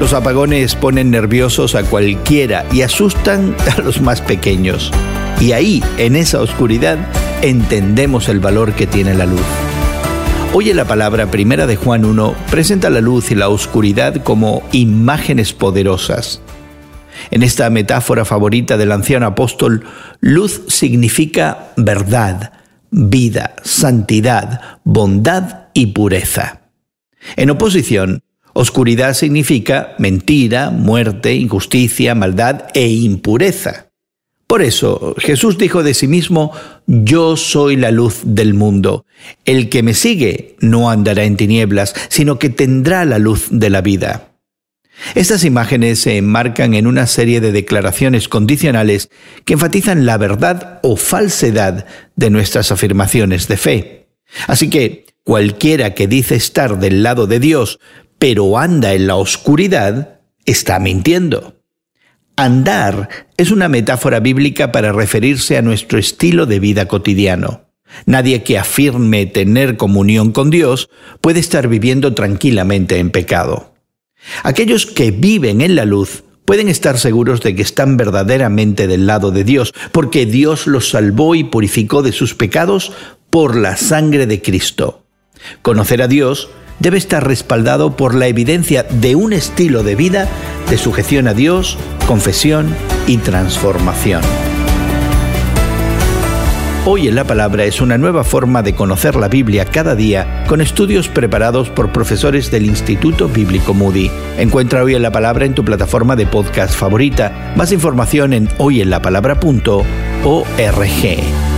Los apagones ponen nerviosos a cualquiera y asustan a los más pequeños. Y ahí, en esa oscuridad, entendemos el valor que tiene la luz. Hoy en la palabra primera de Juan 1 presenta la luz y la oscuridad como imágenes poderosas. En esta metáfora favorita del anciano apóstol, luz significa verdad, vida, santidad, bondad y pureza. En oposición, oscuridad significa mentira, muerte, injusticia, maldad e impureza. Por eso Jesús dijo de sí mismo, Yo soy la luz del mundo. El que me sigue no andará en tinieblas, sino que tendrá la luz de la vida. Estas imágenes se enmarcan en una serie de declaraciones condicionales que enfatizan la verdad o falsedad de nuestras afirmaciones de fe. Así que cualquiera que dice estar del lado de Dios, pero anda en la oscuridad, está mintiendo. Andar es una metáfora bíblica para referirse a nuestro estilo de vida cotidiano. Nadie que afirme tener comunión con Dios puede estar viviendo tranquilamente en pecado. Aquellos que viven en la luz pueden estar seguros de que están verdaderamente del lado de Dios, porque Dios los salvó y purificó de sus pecados por la sangre de Cristo. Conocer a Dios debe estar respaldado por la evidencia de un estilo de vida de sujeción a Dios, confesión y transformación. Hoy en la Palabra es una nueva forma de conocer la Biblia cada día con estudios preparados por profesores del Instituto Bíblico Moody. Encuentra Hoy en la Palabra en tu plataforma de podcast favorita. Más información en hoyenlapalabra.org.